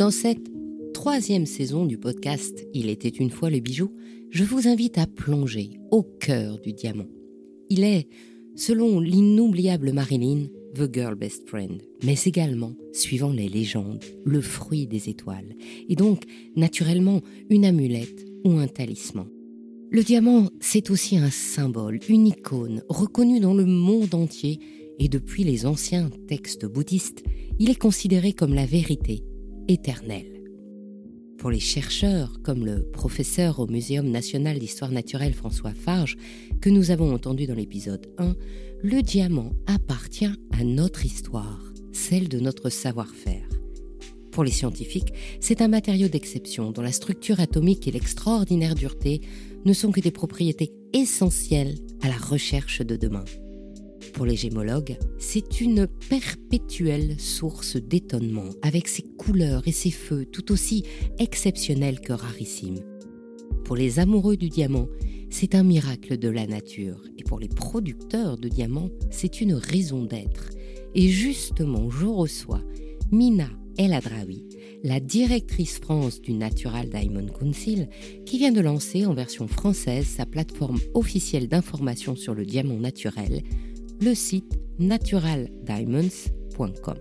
Dans cette troisième saison du podcast Il était une fois le bijou, je vous invite à plonger au cœur du diamant. Il est, selon l'inoubliable Marilyn, The Girl Best Friend, mais également, suivant les légendes, le fruit des étoiles, et donc naturellement une amulette ou un talisman. Le diamant, c'est aussi un symbole, une icône, reconnue dans le monde entier, et depuis les anciens textes bouddhistes, il est considéré comme la vérité éternelle. Pour les chercheurs, comme le professeur au Muséum national d'histoire naturelle François Farge, que nous avons entendu dans l'épisode 1, le diamant appartient à notre histoire, celle de notre savoir-faire. Pour les scientifiques, c'est un matériau d'exception dont la structure atomique et l'extraordinaire dureté ne sont que des propriétés essentielles à la recherche de demain. Pour les gémologues, c'est une perpétuelle source d'étonnement, avec ses couleurs et ses feux tout aussi exceptionnels que rarissimes. Pour les amoureux du diamant, c'est un miracle de la nature, et pour les producteurs de diamants, c'est une raison d'être. Et justement, je reçois Mina El Adraoui, la directrice France du Natural Diamond Council, qui vient de lancer en version française sa plateforme officielle d'information sur le diamant naturel, le site naturaldiamonds.com.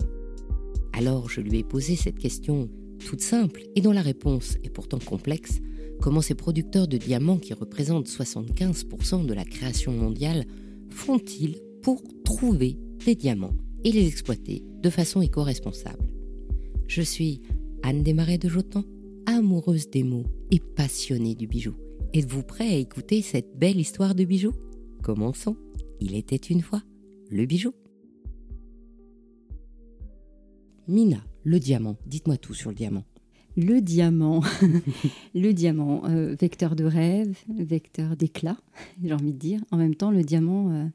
Alors je lui ai posé cette question toute simple et dont la réponse est pourtant complexe. Comment ces producteurs de diamants qui représentent 75% de la création mondiale font-ils pour trouver des diamants et les exploiter de façon éco-responsable? Je suis Anne Desmarais de Jotan, amoureuse des mots et passionnée du bijou. Êtes-vous prêt à écouter cette belle histoire de bijou Commençons. Il était une fois le bijou. Mina, le diamant. Dites-moi tout sur le diamant. Le diamant, le diamant, euh, vecteur de rêve, vecteur d'éclat, j'ai envie de dire. En même temps, le diamant, euh,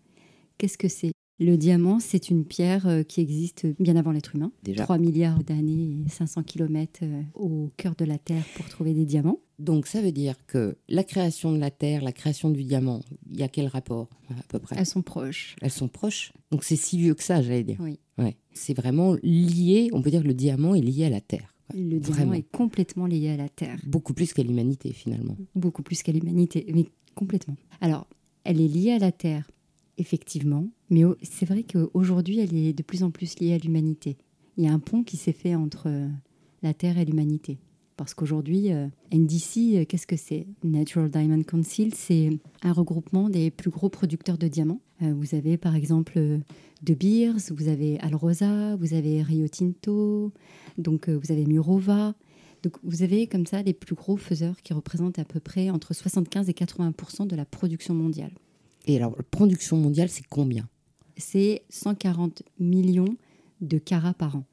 qu'est-ce que c'est? Le diamant, c'est une pierre euh, qui existe bien avant l'être humain. Déjà. 3 milliards d'années et 500 kilomètres au cœur de la Terre pour trouver des diamants. Donc ça veut dire que la création de la Terre, la création du diamant, il y a quel rapport à peu près? Elles sont proches. Elles sont proches. Donc c'est si vieux que ça, j'allais dire. Oui. Ouais. C'est vraiment lié, on peut dire que le diamant est lié à la Terre. Le diamant Vraiment. est complètement lié à la Terre. Beaucoup plus qu'à l'humanité finalement. beaucoup plus qu'à l'humanité, mais complètement. Alors, elle est liée à la Terre, effectivement, mais c'est vrai qu'aujourd'hui, elle est de plus en plus liée à l'humanité. Il y a un pont qui s'est fait entre euh, la Terre et l'humanité. Parce qu'aujourd'hui, euh, NDC, euh, qu'est-ce que c'est? Natural Diamond Council, c'est un regroupement des plus gros producteurs de diamants. Euh, vous avez par exemple De Beers, vous avez Alrosa, vous avez Rio Tinto, donc vous avez Murova, donc vous avez comme ça les plus gros faiseurs qui représentent à peu près entre 75 et 80% de la production mondiale. Et alors, la production mondiale, c'est combien? C'est 140 millions de carats par an.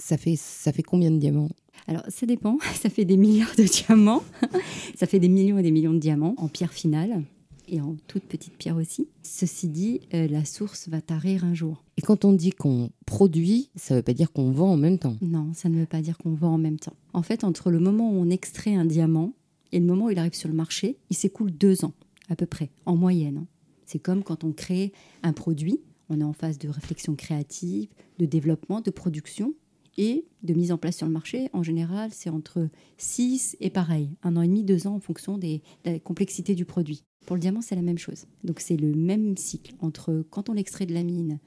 Ça fait, ça fait combien de diamants? Alors ça dépend, ça fait des milliards de diamants, ça fait des millions et des millions de diamants en pierre finale et en toute petite pierre aussi. Ceci dit, euh, la source va tarir un jour. Et quand on dit qu'on produit, ça veut pas dire qu'on vend en même temps. Non, ça ne veut pas dire qu'on vend en même temps. En fait, entre le moment où on extrait un diamant et le moment où il arrive sur le marché, il s'écoule deux ans, à peu près, en moyenne. hein. C'est comme quand on crée un produit, on est en phase de réflexion créative, de développement, de production et de mise en place sur le marché. En général, c'est entre 6 et pareil, un an et demi, deux ans en fonction des- de la complexité du produit. Pour le diamant, c'est la même chose. Donc c'est le même cycle entre quand on l'extrait de la mine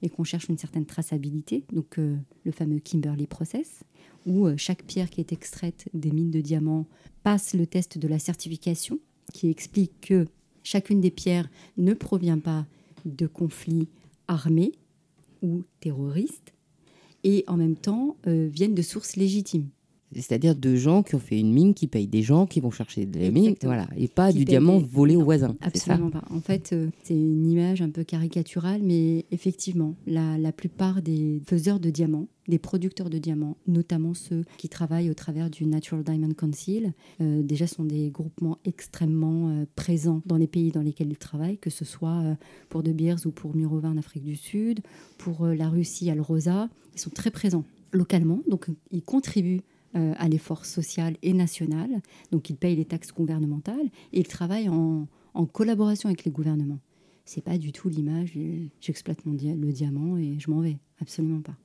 et qu'on cherche une certaine traçabilité, donc euh, le fameux Kimberley process, où euh, chaque pierre qui est extraite des mines de diamants passe le test de la certification, qui explique que chacune des pierres ne provient pas de conflits armés ou terroristes, et en même temps euh, viennent de sources légitimes. C'est-à-dire de gens qui ont fait une mine, qui payent des gens, qui vont chercher des mines, Exactement. voilà, et pas Qui du diamant des- volé au Non, voisin. c'est ça Absolument pas. En fait, euh, c'est une image un peu caricaturale, mais effectivement, la, la plupart des faiseurs de diamants, des producteurs de diamants, notamment ceux qui travaillent au travers du Natural Diamond Council, euh, déjà sont des groupements extrêmement euh, présents dans les pays dans lesquels ils travaillent, que ce soit euh, pour De Beers ou pour Murova en Afrique du Sud, pour la Russie, Alrosa. Ils sont très présents localement, donc ils contribuent euh, à l'effort social et national. Donc ils payent les taxes gouvernementales et ils travaillent en, collaboration avec les gouvernements. C'est pas du tout l'image, j'exploite dia- le diamant et je m'en vais. Absolument pas.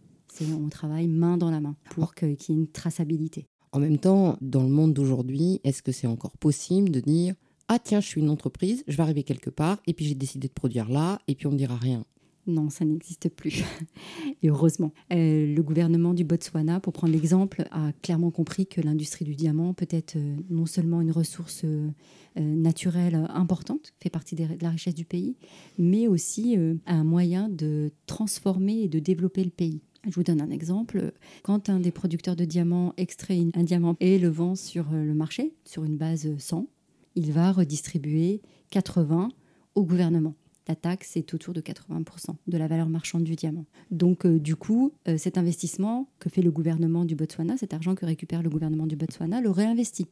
On travaille main dans la main pour qu'il y ait une traçabilité. En même temps, dans le monde d'aujourd'hui, est-ce que c'est encore possible de dire ah tiens, je suis une entreprise, je vais arriver quelque part, et puis j'ai décidé de produire là, et puis on ne dira rien? Non, ça n'existe plus. Et heureusement. Euh, le gouvernement du Botswana, pour prendre l'exemple, a clairement compris que l'industrie du diamant peut être euh, non seulement une ressource euh, naturelle importante, fait partie de la richesse du pays, mais aussi un moyen de transformer et de développer le pays. Je vous donne un exemple. Quand un des producteurs de diamants extrait un diamant et le vend sur le marché, sur une base 100, il va redistribuer 80 au gouvernement la taxe est autour de 80% de la valeur marchande du diamant. Donc euh, du coup, euh, cet investissement que fait le gouvernement du Botswana, cet argent que récupère le gouvernement du Botswana, le réinvestit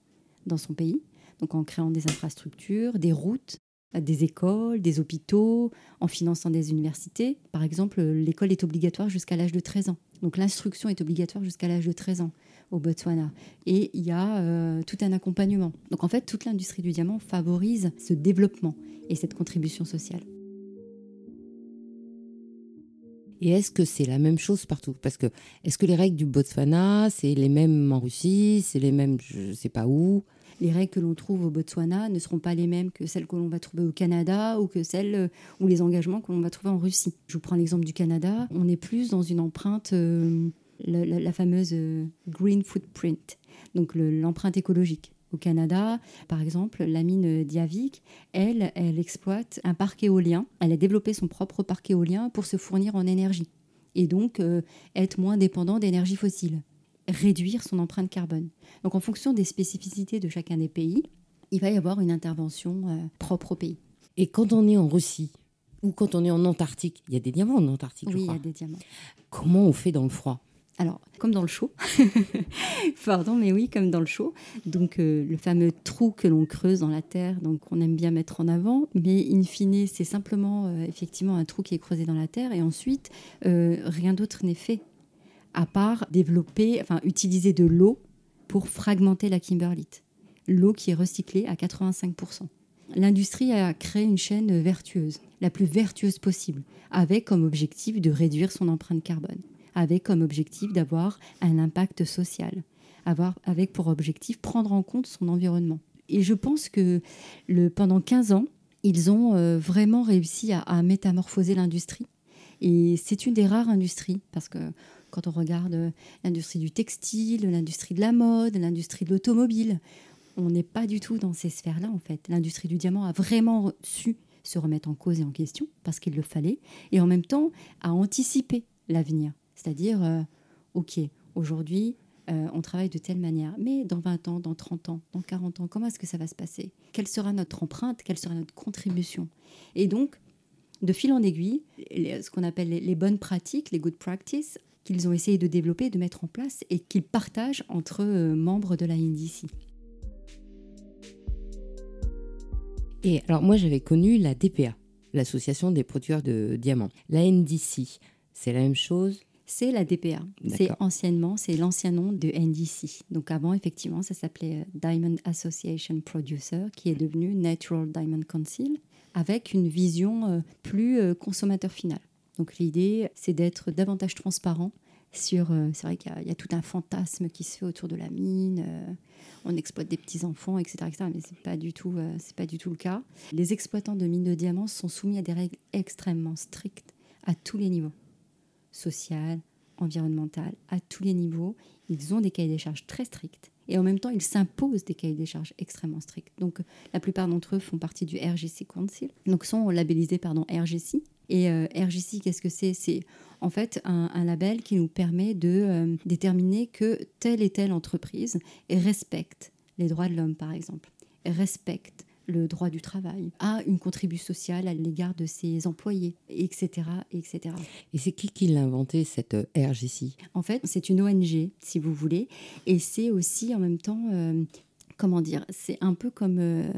dans son pays, donc en créant des infrastructures, des routes, des écoles, des hôpitaux, en finançant des universités. Par exemple, l'école est obligatoire jusqu'à l'âge de 13 ans. Donc l'instruction est obligatoire jusqu'à l'âge de 13 ans au Botswana. Et il y a euh, tout un accompagnement. Donc en fait, toute l'industrie du diamant favorise ce développement et cette contribution sociale. Et est-ce que c'est la même chose partout? Parce que est-ce que les règles du Botswana, c'est les mêmes en Russie, c'est les mêmes, je ne sais pas où? Les règles que l'on trouve au Botswana ne seront pas les mêmes que celles que l'on va trouver au Canada ou que celles euh, ou les engagements que l'on va trouver en Russie. Je vous prends l'exemple du Canada. On est plus dans une empreinte, euh, la, fameuse euh, green footprint, donc l'empreinte écologique. Au Canada, par exemple, la mine Diavik, elle, elle exploite un parc éolien. Elle a développé son propre parc éolien pour se fournir en énergie et donc euh, être moins dépendant d'énergie fossile, réduire son empreinte carbone. Donc en fonction des spécificités de chacun des pays, il va y avoir une intervention euh, propre au pays. Et quand on est en Russie ou quand on est en Antarctique, il y a des diamants en Antarctique, oui, je crois. il y a des diamants. Comment on fait dans le froid? Alors, comme dans le chaud, pardon, mais oui, comme dans le chaud. Donc, euh, le fameux trou que l'on creuse dans la terre, donc on aime bien mettre en avant, mais in fine, c'est simplement euh, effectivement un trou qui est creusé dans la terre, et ensuite, euh, rien d'autre n'est fait, à part développer, enfin, utiliser de l'eau pour fragmenter la kimberlite. L'eau qui est recyclée à 85%. L'industrie a créé une chaîne vertueuse, la plus vertueuse possible, avec comme objectif de réduire son empreinte carbone avec comme objectif d'avoir un impact social, avoir avec pour objectif prendre en compte son environnement. Et je pense que pendant 15 ans, ils ont euh, vraiment réussi à, métamorphoser l'industrie. Et c'est une des rares industries, parce que quand on regarde euh, l'industrie du textile, l'industrie de la mode, l'industrie de l'automobile, on n'est pas du tout dans ces sphères-là, en fait. L'industrie du diamant a vraiment su se remettre en cause et en question, parce qu'il le fallait, et en même temps a anticipé l'avenir. C'est-à-dire, euh, OK, aujourd'hui, euh, on travaille de telle manière, mais dans 20 ans, dans 30 ans, dans 40 ans, comment est-ce que ça va se passer? Quelle sera notre empreinte? Quelle sera notre contribution? Et donc, de fil en aiguille, ce qu'on appelle les, bonnes pratiques, les good practices, qu'ils ont essayé de développer, de mettre en place et qu'ils partagent entre euh, membres de la NDC. Et alors moi j'avais connu la DPA, l'association des producteurs de diamants. La NDC, c'est la même chose? C'est la DPA. C'est anciennement, c'est l'ancien nom de NDC. Donc avant, effectivement, ça s'appelait euh, Diamond Association Producer, qui est devenu Natural Diamond Council, avec une vision euh, plus euh, consommateur final. Donc l'idée, c'est d'être davantage transparent sur. c'est vrai qu'il y, a tout un fantasme qui se fait autour de la mine. on exploite des petits enfants, etc., etc. Mais c'est pas du tout, c'est pas du tout le cas. Les exploitants de mines de diamants sont soumis à des règles extrêmement strictes à tous les niveaux social, environnemental, à tous les niveaux. Ils ont des cahiers des charges très stricts et en même temps, ils s'imposent des cahiers des charges extrêmement stricts. Donc, la plupart d'entre eux font partie du RGC Council, donc sont labellisés pardon, RGC. Et euh, RGC, qu'est-ce que c'est? C'est en fait un, label qui nous permet de euh, déterminer que telle et telle entreprise respecte les droits de l'homme, par exemple, respecte le droit du travail, a une contribution sociale à l'égard de ses employés, etc. etc. Et c'est qui qui l'a inventé, cette euh, RGC En fait, c'est une ONG, si vous voulez, et c'est aussi en même temps... Euh, comment dire, c'est un peu comme euh,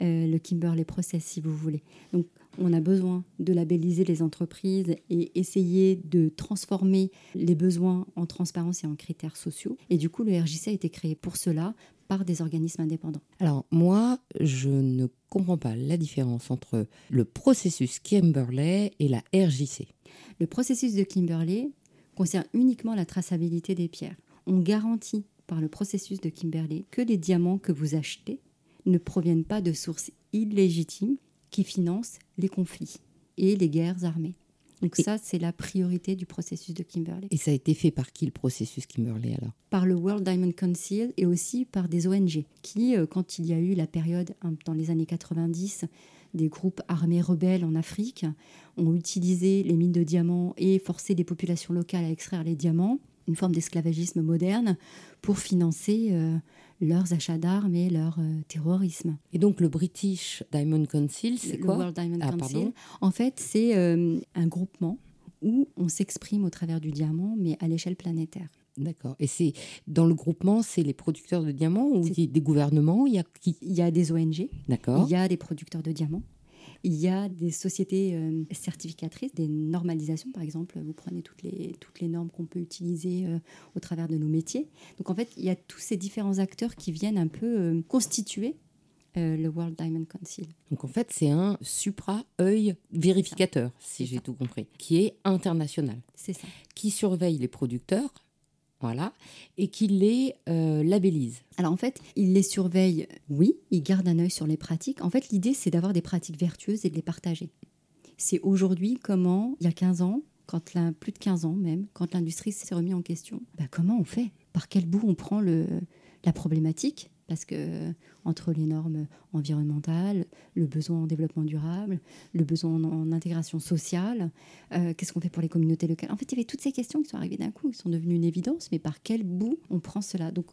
le Kimberley Process, si vous voulez. Donc, on a besoin de labelliser les entreprises et essayer de transformer les besoins en transparence et en critères sociaux. Et du coup, le RJC a été créé pour cela par des organismes indépendants. Alors moi, je ne comprends pas la différence entre le processus Kimberley et la RJC. Le processus de Kimberley concerne uniquement la traçabilité des pierres. On garantit par le processus de Kimberley que les diamants que vous achetez ne proviennent pas de sources illégitimes qui financent les conflits et les guerres armées. Donc ça, c'est la priorité du processus de Kimberley. Et ça a été fait par qui le processus Kimberley alors? Par le World Diamond Council et aussi par des ONG qui, euh, quand il y a eu la période hein, dans les années 90 des groupes armés rebelles en Afrique, ont utilisé les mines de diamants et forcé les populations locales à extraire les diamants, une forme d'esclavagisme moderne, pour financer euh, leurs achats d'armes et leur euh, terrorisme. Et donc le British Diamond Council, c'est quoi Le World Diamond Ah, Council, pardon. en fait, c'est euh, un groupement où on s'exprime au travers du diamant, mais à l'échelle planétaire. D'accord. Et c'est dans le groupement, c'est les producteurs de diamants ou des, des gouvernements? Il y a qui? Il y a des ONG, D'accord. il y a des producteurs de diamants, il y a des sociétés euh, certificatrices, des normalisations, par exemple. Vous prenez toutes les, toutes les normes qu'on peut utiliser euh, au travers de nos métiers. Donc, en fait, il y a tous ces différents acteurs qui viennent un peu euh, constituer euh, le World Diamond Council. Donc en fait, c'est un supra-œil vérificateur, si j'ai tout compris, qui est international, C'est ça. qui surveille les producteurs, voilà, et qui les euh, labellise. Alors en fait, il les surveille, oui, il garde un œil sur les pratiques. En fait, l'idée, c'est d'avoir des pratiques vertueuses et de les partager. C'est aujourd'hui comment, il y a 15 ans, quand la, plus de 15 ans même, quand l'industrie s'est remise en question, bah, comment on fait? Par quel bout on prend le, la problématique? Parce que entre les normes environnementales, le besoin en développement durable, le besoin en, intégration sociale, euh, qu'est-ce qu'on fait pour les communautés locales? En fait, il y avait toutes ces questions qui sont arrivées d'un coup, qui sont devenues une évidence, mais par quel bout on prend cela? Donc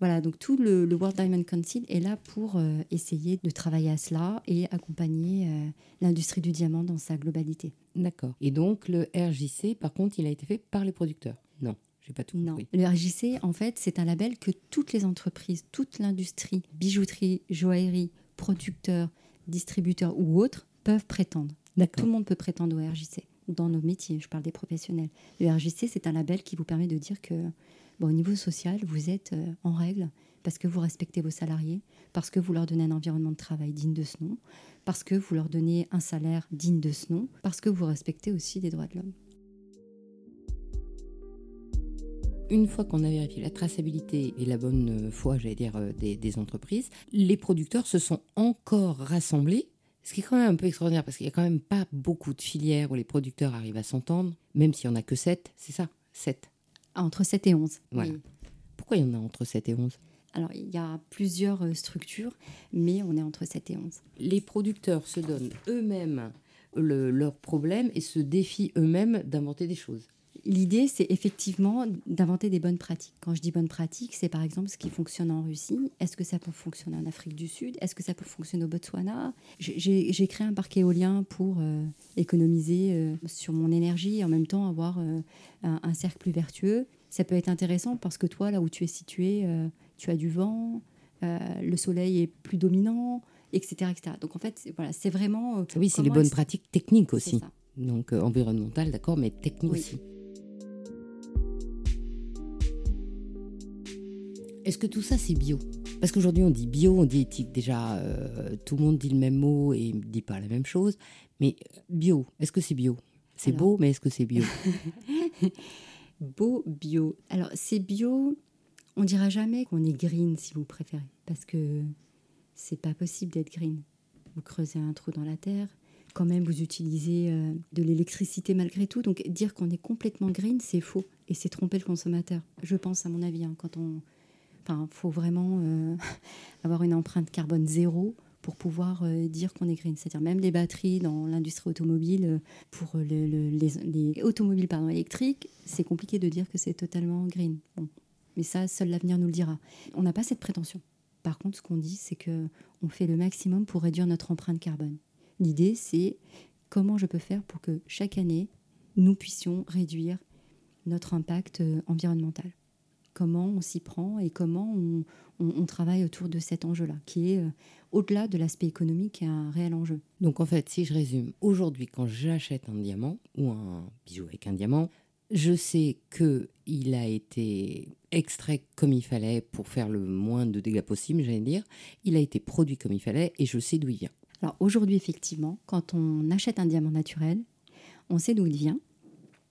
voilà, donc tout le, le World Diamond Council est là pour euh, essayer de travailler à cela et accompagner euh, l'industrie du diamant dans sa globalité. D'accord. Et donc le RJC, par contre, il a été fait par les producteurs? Non, j'ai pas tout Non, le RJC, en fait, c'est un label que toutes les entreprises, toute l'industrie, bijouterie, joaillerie, producteurs, distributeurs ou autres peuvent prétendre. Tout le monde peut prétendre au RJC. Dans nos métiers, je parle des professionnels. Le RJC, c'est un label qui vous permet de dire que, bon, au niveau social, vous êtes euh, en règle parce que vous respectez vos salariés, parce que vous leur donnez un environnement de travail digne de ce nom, parce que vous leur donnez un salaire digne de ce nom, parce que vous respectez aussi les droits de l'homme. Une fois qu'on a vérifié la traçabilité et la bonne euh, foi, j'allais dire, euh, des, des entreprises, les producteurs se sont encore rassemblés, ce qui est quand même un peu extraordinaire parce qu'il n'y a quand même pas beaucoup de filières où les producteurs arrivent à s'entendre, même s'il n'y en a que 7, c'est ça 7. Entre 7 et 11. Voilà. Oui. Pourquoi il y en a entre 7 et 11 Alors, il y a plusieurs euh, structures, mais on est entre 7 et 11. Les producteurs se donnent eux-mêmes le- leurs problèmes et se défient eux-mêmes d'inventer des choses. L'idée, c'est effectivement d'inventer des bonnes pratiques. Quand je dis bonnes pratiques, c'est par exemple ce qui fonctionne en Russie. Est-ce que ça peut fonctionner en Afrique du Sud? Est-ce que ça peut fonctionner au Botswana? J'ai- créé un parc éolien pour euh, économiser euh, sur mon énergie et en même temps avoir euh, un, un cercle plus vertueux. Ça peut être intéressant parce que toi, là où tu es situé, tu as du vent, le soleil est plus dominant, etc. etc. Donc en fait, c'est- voilà, c'est vraiment... Oui, c'est les bonnes pratiques techniques aussi. Donc environnementales, d'accord, mais techniques Oui. aussi. Est-ce que tout ça c'est bio? Parce qu'aujourd'hui on dit bio, on dit éthique. Déjà, euh, tout le monde dit le même mot et ne dit pas la même chose. Mais euh, bio, est-ce que c'est bio? C'est beau, mais est-ce que c'est bio? Beau bio. Alors, c'est bio, on dira jamais qu'on est green si vous préférez, parce que c'est pas possible d'être green. Vous creusez un trou dans la terre, quand même vous utilisez euh, de l'électricité malgré tout, donc dire qu'on est complètement green, c'est faux et c'est tromper le consommateur. Je pense à mon avis, hein, quand on. Enfin, faut vraiment euh, avoir une empreinte carbone zéro pour pouvoir euh, dire qu'on est green. C'est-à-dire même les batteries dans l'industrie automobile, euh, pour le- le- les, les automobiles électriques, c'est compliqué de dire que c'est totalement green. Mais ça, seul l'avenir nous le dira. On n'a pas cette prétention. Par contre, ce qu'on dit, c'est que on fait le maximum pour réduire notre empreinte carbone. L'idée, c'est comment je peux faire pour que chaque année, nous puissions réduire notre impact environnemental. Comment on s'y prend et comment on, on- on travaille autour de cet enjeu-là, qui est, euh, au-delà de l'aspect économique, un réel enjeu. Donc en fait, si je résume, aujourd'hui quand j'achète un diamant ou un bijou avec un diamant, je sais que il a été extrait comme il fallait pour faire le moins de dégâts possible, j'allais dire. Il a été produit comme il fallait et je sais d'où il vient. Alors aujourd'hui, effectivement, quand on achète un diamant naturel, on sait d'où il vient,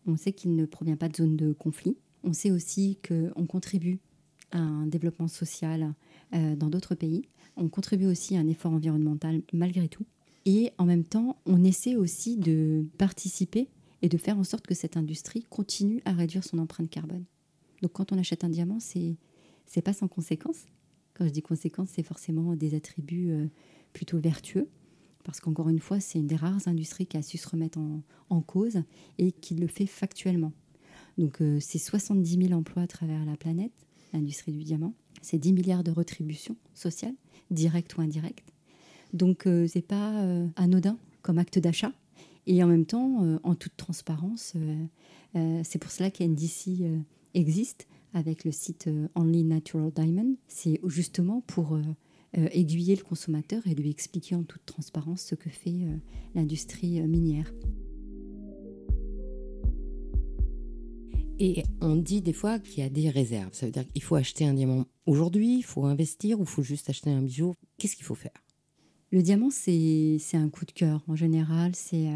On sait qu'il ne provient pas de zone de conflit. On sait aussi qu'on contribue à un développement social euh, dans d'autres pays. On contribue aussi à un effort environnemental malgré tout. Et en même temps, on essaie aussi de participer et de faire en sorte que cette industrie continue à réduire son empreinte carbone. Donc quand on achète un diamant, c'est c'est pas sans conséquence. Quand je dis conséquence, c'est forcément des attributs euh, plutôt vertueux, parce qu'encore une fois, c'est une des rares industries qui a su se remettre en, cause et qui le fait factuellement. Donc euh, c'est 70 000 emplois à travers la planète, l'industrie du diamant. C'est 10 milliards de retributions sociales, directes ou indirectes. Donc euh, c'est pas anodin comme acte d'achat. Et en même temps, en toute transparence, c'est pour cela qu'NDC existe avec le site euh, Only Natural Diamond. C'est justement pour euh, euh, aiguiller le consommateur et lui expliquer en toute transparence ce que fait l'industrie minière. Et on dit des fois qu'il y a des réserves. Ça veut dire qu'il faut acheter un diamant aujourd'hui, il faut investir ou il faut juste acheter un bijou. Qu'est-ce qu'il faut faire? Le diamant, c'est un coup de cœur. En général, c'est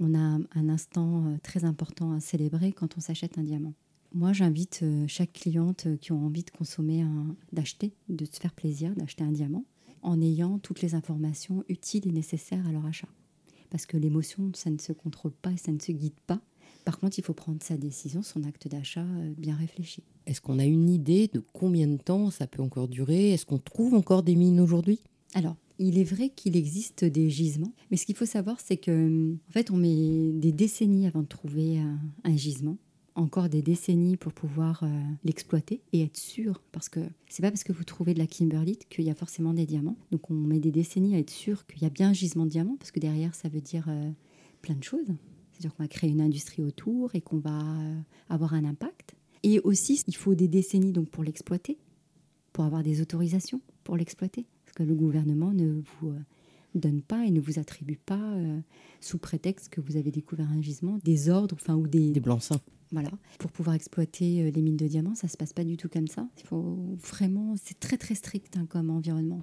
on a un instant très important à célébrer quand on s'achète un diamant. Moi, j'invite euh, chaque cliente euh, qui a envie de consommer, d'acheter, de se faire plaisir, d'acheter un diamant, en ayant toutes les informations utiles et nécessaires à leur achat. Parce que l'émotion, ça ne se contrôle pas et ça ne se guide pas. Par contre, il faut prendre sa décision, son acte d'achat euh, bien réfléchi. Est-ce qu'on a une idée de combien de temps ça peut encore durer? Est-ce qu'on trouve encore des mines aujourd'hui? Alors, il est vrai qu'il existe des gisements, mais ce qu'il faut savoir, c'est que en fait, on met des décennies avant de trouver un gisement encore des décennies pour pouvoir euh, l'exploiter et être sûr, parce que c'est pas parce que vous trouvez de la kimberlite qu'il y a forcément des diamants. Donc on met des décennies à être sûr qu'il y a bien un gisement de diamants, parce que derrière ça veut dire euh, plein de choses. C'est-à-dire qu'on va créer une industrie autour et qu'on va euh, avoir un impact. Et aussi, il faut des décennies donc pour l'exploiter, pour avoir des autorisations pour l'exploiter, parce que le gouvernement ne vous donne pas et ne vous attribue pas, sous prétexte que vous avez découvert un gisement, des ordres enfin, ou des... Des blancs-seings. Voilà. Pour pouvoir exploiter euh, les mines de diamants, ça se passe pas du tout comme ça. Il faut vraiment, c'est très très strict hein, comme environnement.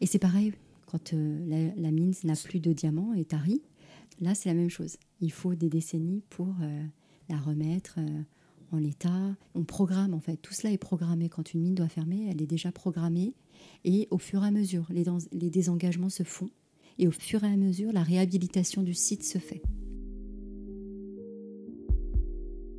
Et c'est pareil quand euh, la, mine n'a plus de diamants et tarie. Là, c'est la même chose. Il faut des décennies pour euh, la remettre en l'état. On programme en fait. Tout cela est programmé. Quand une mine doit fermer, elle est déjà programmée. Et au fur et à mesure, les, les désengagements se font. Et au fur et à mesure, la réhabilitation du site se fait.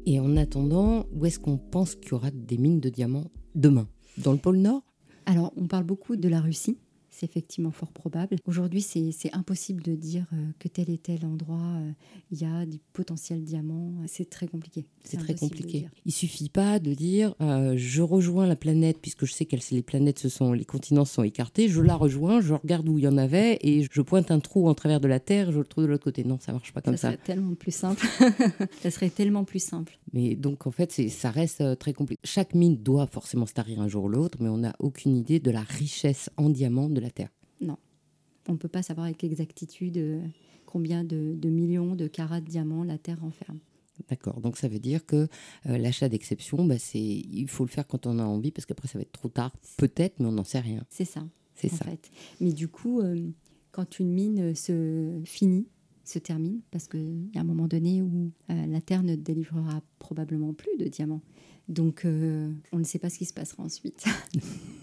Et en attendant, où est-ce qu'on pense qu'il y aura des mines de diamants demain? Dans le pôle Nord? Alors, on parle beaucoup de la Russie c'est effectivement fort probable. Aujourd'hui, c'est impossible de dire euh, que tel et tel endroit, euh, il y a des potentiels diamants. C'est très compliqué. C'est très compliqué. Il suffit pas de dire euh, je rejoins la planète, puisque je sais que les planètes, ce sont, les continents sont écartés, je la rejoins, je regarde où il y en avait et je pointe un trou en travers de la Terre, je le trouve de l'autre côté. Non, ça marche pas comme ça. Ça serait tellement plus simple. ça serait tellement plus simple. Mais donc, en fait, ça reste très compliqué. Chaque mine doit forcément se tarir un jour ou l'autre, mais on n'a aucune idée de la richesse en diamants de la Terre. Non. On ne peut pas savoir avec exactitude euh, combien de, millions de carats de diamants la Terre renferme. D'accord. Donc ça veut dire que euh, l'achat d'exception, bah, c'est il faut le faire quand on a envie parce qu'après ça va être trop tard. Peut-être, mais on n'en sait rien. C'est ça. C'est ça. Fait. Mais du coup, euh, quand une mine se finit, se termine, parce qu'il y a un moment donné où la Terre ne délivrera probablement plus de diamants. Donc on ne sait pas ce qui se passera ensuite.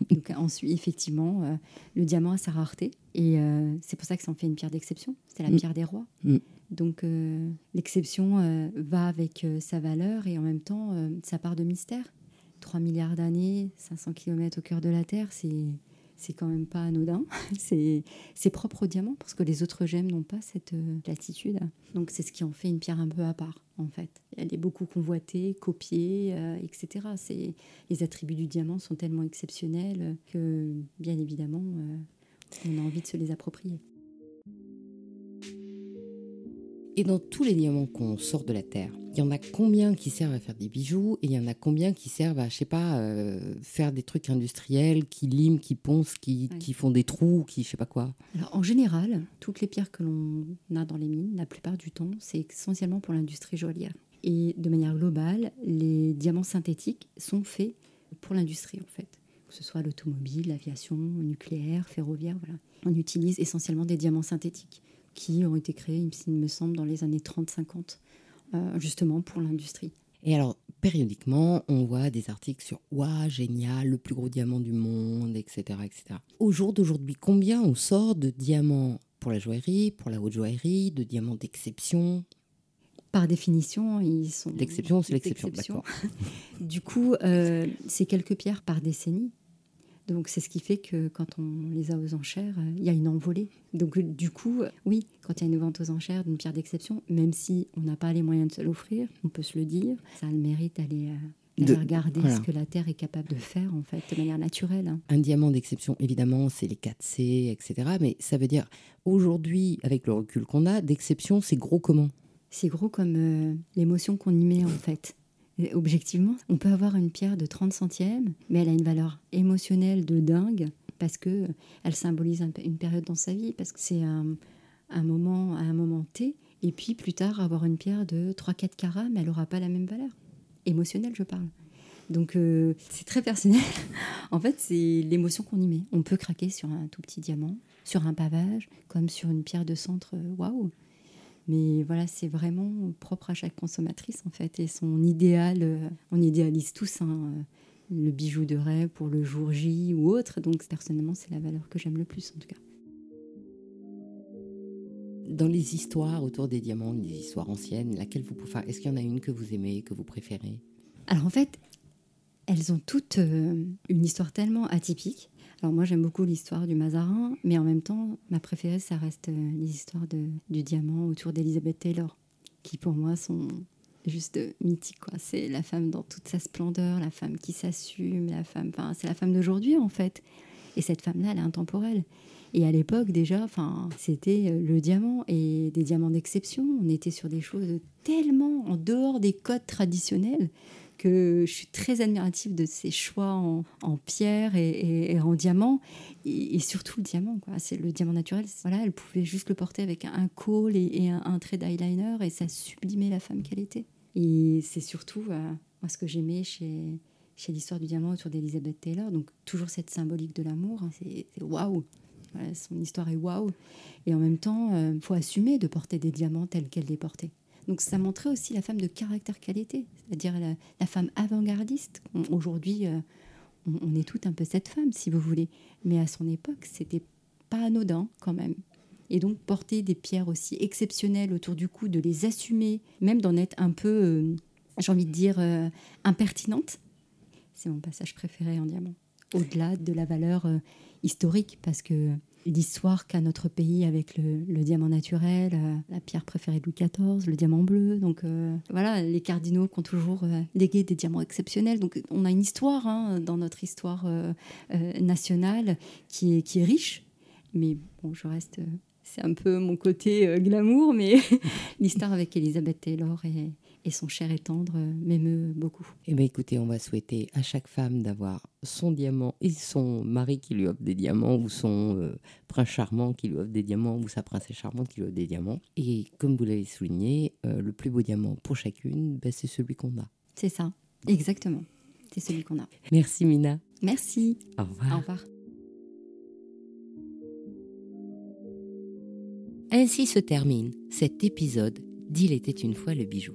Donc ensuite, effectivement, euh, le diamant a sa rareté. Et euh, c'est pour ça que ça en fait une pierre d'exception. C'est la mm. pierre des rois. Mm. Donc euh, l'exception va avec sa valeur et en même temps sa part de mystère. 3 milliards d'années, 500 km au cœur de la Terre, c'est c'est quand même pas anodin. c'est propre au diamant parce que les autres gemmes n'ont pas cette euh, latitude. Donc c'est ce qui en fait une pierre un peu à part en fait. Elle est beaucoup convoitée, copiée, euh, etc. Les attributs du diamant sont tellement exceptionnels que bien évidemment euh, on a envie de se les approprier. Et dans tous les diamants qu'on sort de la Terre, il y en a combien qui servent à faire des bijoux et il y en a combien qui servent à, je sais pas, euh, faire des trucs industriels, qui liment, qui poncent, qui, qui, font des trous, qui je sais pas quoi Alors en général, toutes les pierres que l'on a dans les mines, la plupart du temps, c'est essentiellement pour l'industrie joaillière. Et de manière globale, les diamants synthétiques sont faits pour l'industrie en fait que ce soit l'automobile, l'aviation, le nucléaire, ferroviaire, voilà. On utilise essentiellement des diamants synthétiques qui ont été créés, il me semble, dans les années 30-50 euh, justement pour l'industrie. Et alors, périodiquement, on voit des articles sur Waouh, génial, le plus gros diamant du monde, etc. etc. Au jour d'aujourd'hui, combien on sort de diamants pour la joaillerie, pour la haute joaillerie, de diamants d'exception? Par définition, ils sont. L'exception, c'est l'exception, d'accord. du coup, euh, c'est quelques pierres par décennie. Donc c'est ce qui fait que quand on les a aux enchères, euh, il y a une envolée. Donc du coup, euh, oui, quand il y a une vente aux enchères d'une pierre d'exception, même si on n'a pas les moyens de se l'offrir, on peut se le dire, ça a le mérite d'aller de, regarder ce que la Terre est capable de faire en fait de manière naturelle. Hein. Un diamant d'exception, évidemment, c'est les 4C, etc. Mais ça veut dire aujourd'hui, avec le recul qu'on a, d'exception, c'est gros comment? C'est gros comme euh, l'émotion qu'on y met en fait. Objectivement, on peut avoir une pierre de 30 centièmes, mais elle a une valeur émotionnelle de dingue parce que elle symbolise une période dans sa vie, parce que c'est un, moment, un moment T. Et puis plus tard, avoir une pierre de 3-4 carats, mais elle n'aura pas la même valeur. Émotionnelle, je parle. Donc euh, c'est très personnel. en fait, c'est l'émotion qu'on y met. On peut craquer sur un tout petit diamant, sur un pavage, comme sur une pierre de centre. Waouh mais voilà, c'est vraiment propre à chaque consommatrice en fait. Et son idéal, euh, on idéalise tous hein, euh, le bijou de rêve pour le jour J ou autre. Donc personnellement, c'est la valeur que j'aime le plus en tout cas. Dans les histoires autour des diamants, les histoires anciennes, laquelle vous pouvez Est-ce qu'il y en a une que vous aimez, que vous préférez? Alors en fait, elles ont toutes euh, une histoire tellement atypique alors moi j'aime beaucoup l'histoire du Mazarin, mais en même temps ma préférée ça reste euh, les histoires de, du diamant autour d'Elizabeth Taylor, qui pour moi sont juste mythiques. Quoi. C'est la femme dans toute sa splendeur, la femme qui s'assume, la femme, enfin c'est la femme d'aujourd'hui en fait. Et cette femme-là, elle est intemporelle. Et à l'époque déjà, enfin c'était euh, le diamant et des diamants d'exception. On était sur des choses tellement en dehors des codes traditionnels que je suis très admirative de ses choix en, pierre et, en diamant, et, surtout le diamant. C'est le diamant naturel. Voilà, elle pouvait juste le porter avec un col et, un, trait d'eyeliner, et ça sublimait la femme qu'elle était. Et c'est surtout euh, moi, ce que j'aimais chez, l'histoire du diamant autour d'Elizabeth Taylor. Donc toujours cette symbolique de l'amour, hein, c'est waouh. son histoire est waouh. Et en même temps, il euh, faut assumer de porter des diamants tels qu'elle les portait. Donc ça montrait aussi la femme de caractère qualité, c'est-à-dire la, femme avant-gardiste. Aujourd'hui, euh, on, est tout un peu cette femme, si vous voulez. Mais à son époque, c'était pas anodin quand même. Et donc porter des pierres aussi exceptionnelles autour du cou, de les assumer, même d'en être un peu, euh, j'ai envie de dire, euh, impertinente, c'est mon passage préféré en diamant. Au-delà de la valeur historique, parce que l'histoire qu'a notre pays avec le, diamant naturel, euh, la pierre préférée de Louis XIV, le diamant bleu. Donc euh, voilà, les cardinaux qui ont toujours euh, légué des diamants exceptionnels. Donc on a une histoire hein, dans notre histoire nationale qui est, qui est riche. Mais bon, je reste. c'est un peu mon côté glamour, mais l'histoire avec Elisabeth Taylor est, et son cher et tendre euh, m'émeut beaucoup. Eh bien écoutez, on va souhaiter à chaque femme d'avoir son diamant et son mari qui lui offre des diamants ou son euh, prince charmant qui lui offre des diamants ou sa princesse charmante qui lui offre des diamants. Et comme vous l'avez souligné, euh, le plus beau diamant pour chacune, ben, c'est celui qu'on a. C'est ça, exactement. C'est celui qu'on a. Merci Mina. Merci. Au revoir. Au revoir. Ainsi se termine cet épisode d'Il était une fois le bijou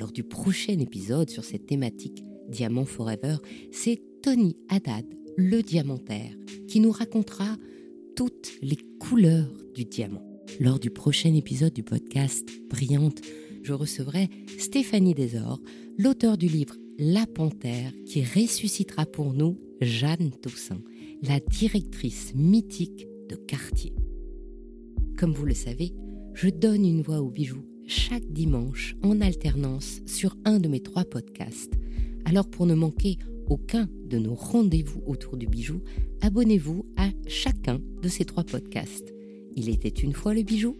lors du prochain épisode sur cette thématique Diamant Forever, c'est Tony Haddad, le diamantaire, qui nous racontera toutes les couleurs du diamant. Lors du prochain épisode du podcast Brillante, je recevrai Stéphanie Desor, l'auteur du livre La Panthère, qui ressuscitera pour nous Jeanne Toussaint, la directrice mythique de Cartier. Comme vous le savez, je donne une voix aux bijoux chaque dimanche en alternance sur un de mes trois podcasts. Alors pour ne manquer aucun de nos rendez-vous autour du bijou, abonnez-vous à chacun de ces trois podcasts. Il était une fois le bijou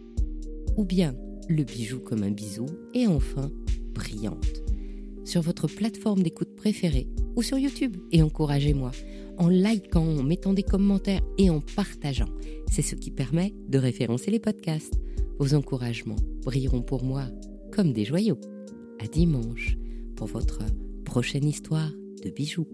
Ou bien le bijou comme un bisou Et enfin, brillante. Sur votre plateforme d'écoute préférée ou sur YouTube et encouragez-moi en likant, en mettant des commentaires et en partageant. C'est ce qui permet de référencer les podcasts. Vos encouragements brilleront pour moi comme des joyaux. À dimanche pour votre prochaine histoire de bijoux.